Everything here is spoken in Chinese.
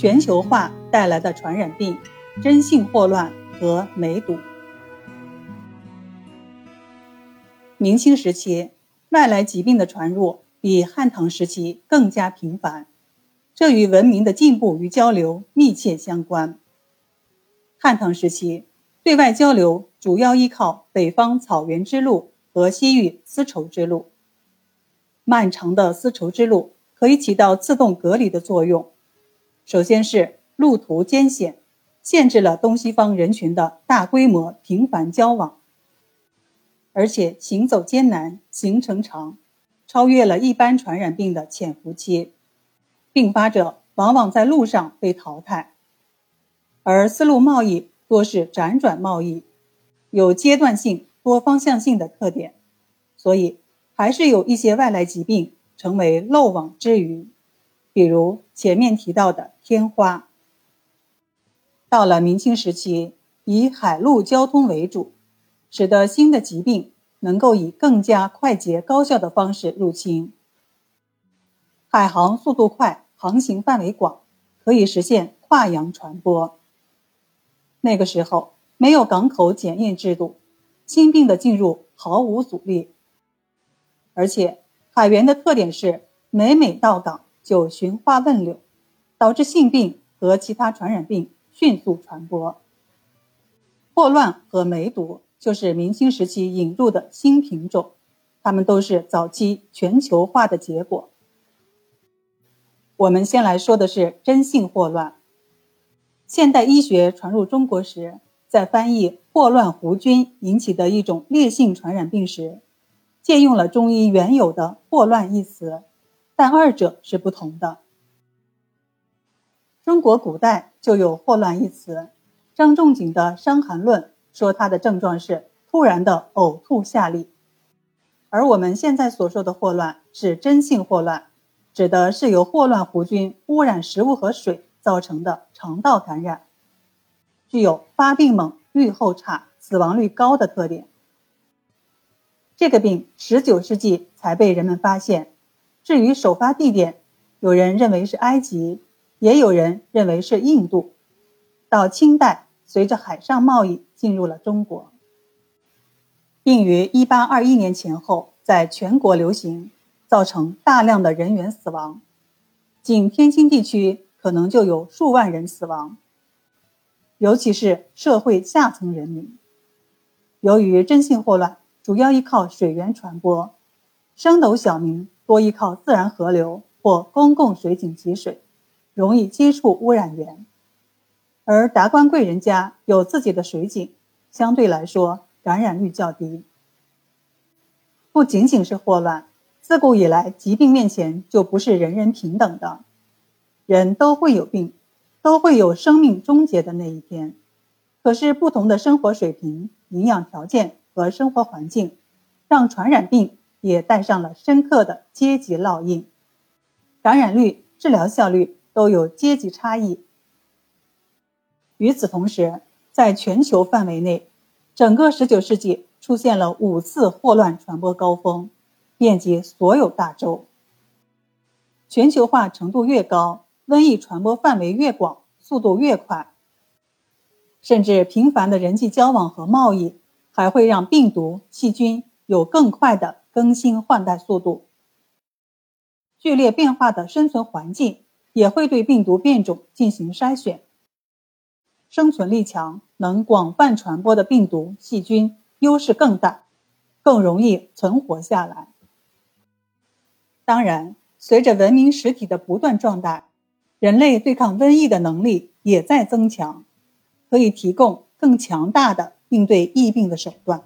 全球化带来的传染病、真性霍乱和梅毒。明清时期，外来疾病的传入比汉唐时期更加频繁，这与文明的进步与交流密切相关。汉唐时期，对外交流主要依靠北方草原之路和西域丝绸之路。漫长的丝绸之路可以起到自动隔离的作用。首先是路途艰险，限制了东西方人群的大规模频繁交往。而且行走艰难，行程长，超越了一般传染病的潜伏期，并发者往往在路上被淘汰。而丝路贸易多是辗转贸易，有阶段性、多方向性的特点，所以还是有一些外来疾病成为漏网之鱼，比如前面提到的天花。到了明清时期，以海陆交通为主。使得新的疾病能够以更加快捷高效的方式入侵。海航速度快，航行范围广，可以实现跨洋传播。那个时候没有港口检验制度，新病的进入毫无阻力。而且海员的特点是每每到港就寻花问柳，导致性病和其他传染病迅速传播。霍乱和梅毒。就是明清时期引入的新品种，它们都是早期全球化的结果。我们先来说的是真性霍乱。现代医学传入中国时，在翻译霍乱弧菌引起的一种烈性传染病时，借用了中医原有的“霍乱”一词，但二者是不同的。中国古代就有“霍乱”一词，张仲景的《伤寒论》。说它的症状是突然的呕吐下痢，而我们现在所说的霍乱是真性霍乱，指的是由霍乱弧菌污染食物和水造成的肠道感染，具有发病猛、预后差、死亡率高的特点。这个病十九世纪才被人们发现，至于首发地点，有人认为是埃及，也有人认为是印度，到清代。随着海上贸易进入了中国，并于一八二一年前后在全国流行，造成大量的人员死亡，仅天津地区可能就有数万人死亡，尤其是社会下层人民。由于真性霍乱主要依靠水源传播，升斗小民多依靠自然河流或公共水井汲水，容易接触污染源。而达官贵人家有自己的水井，相对来说感染率较低。不仅仅是霍乱，自古以来疾病面前就不是人人平等的，人都会有病，都会有生命终结的那一天。可是不同的生活水平、营养条件和生活环境，让传染病也带上了深刻的阶级烙印，感染率、治疗效率都有阶级差异。与此同时，在全球范围内，整个19世纪出现了五次霍乱传播高峰，遍及所有大洲。全球化程度越高，瘟疫传播范围越广，速度越快。甚至频繁的人际交往和贸易，还会让病毒、细菌有更快的更新换代速度。剧烈变化的生存环境，也会对病毒变种进行筛选。生存力强、能广泛传播的病毒、细菌优势更大，更容易存活下来。当然，随着文明实体的不断壮大，人类对抗瘟疫的能力也在增强，可以提供更强大的应对疫病的手段。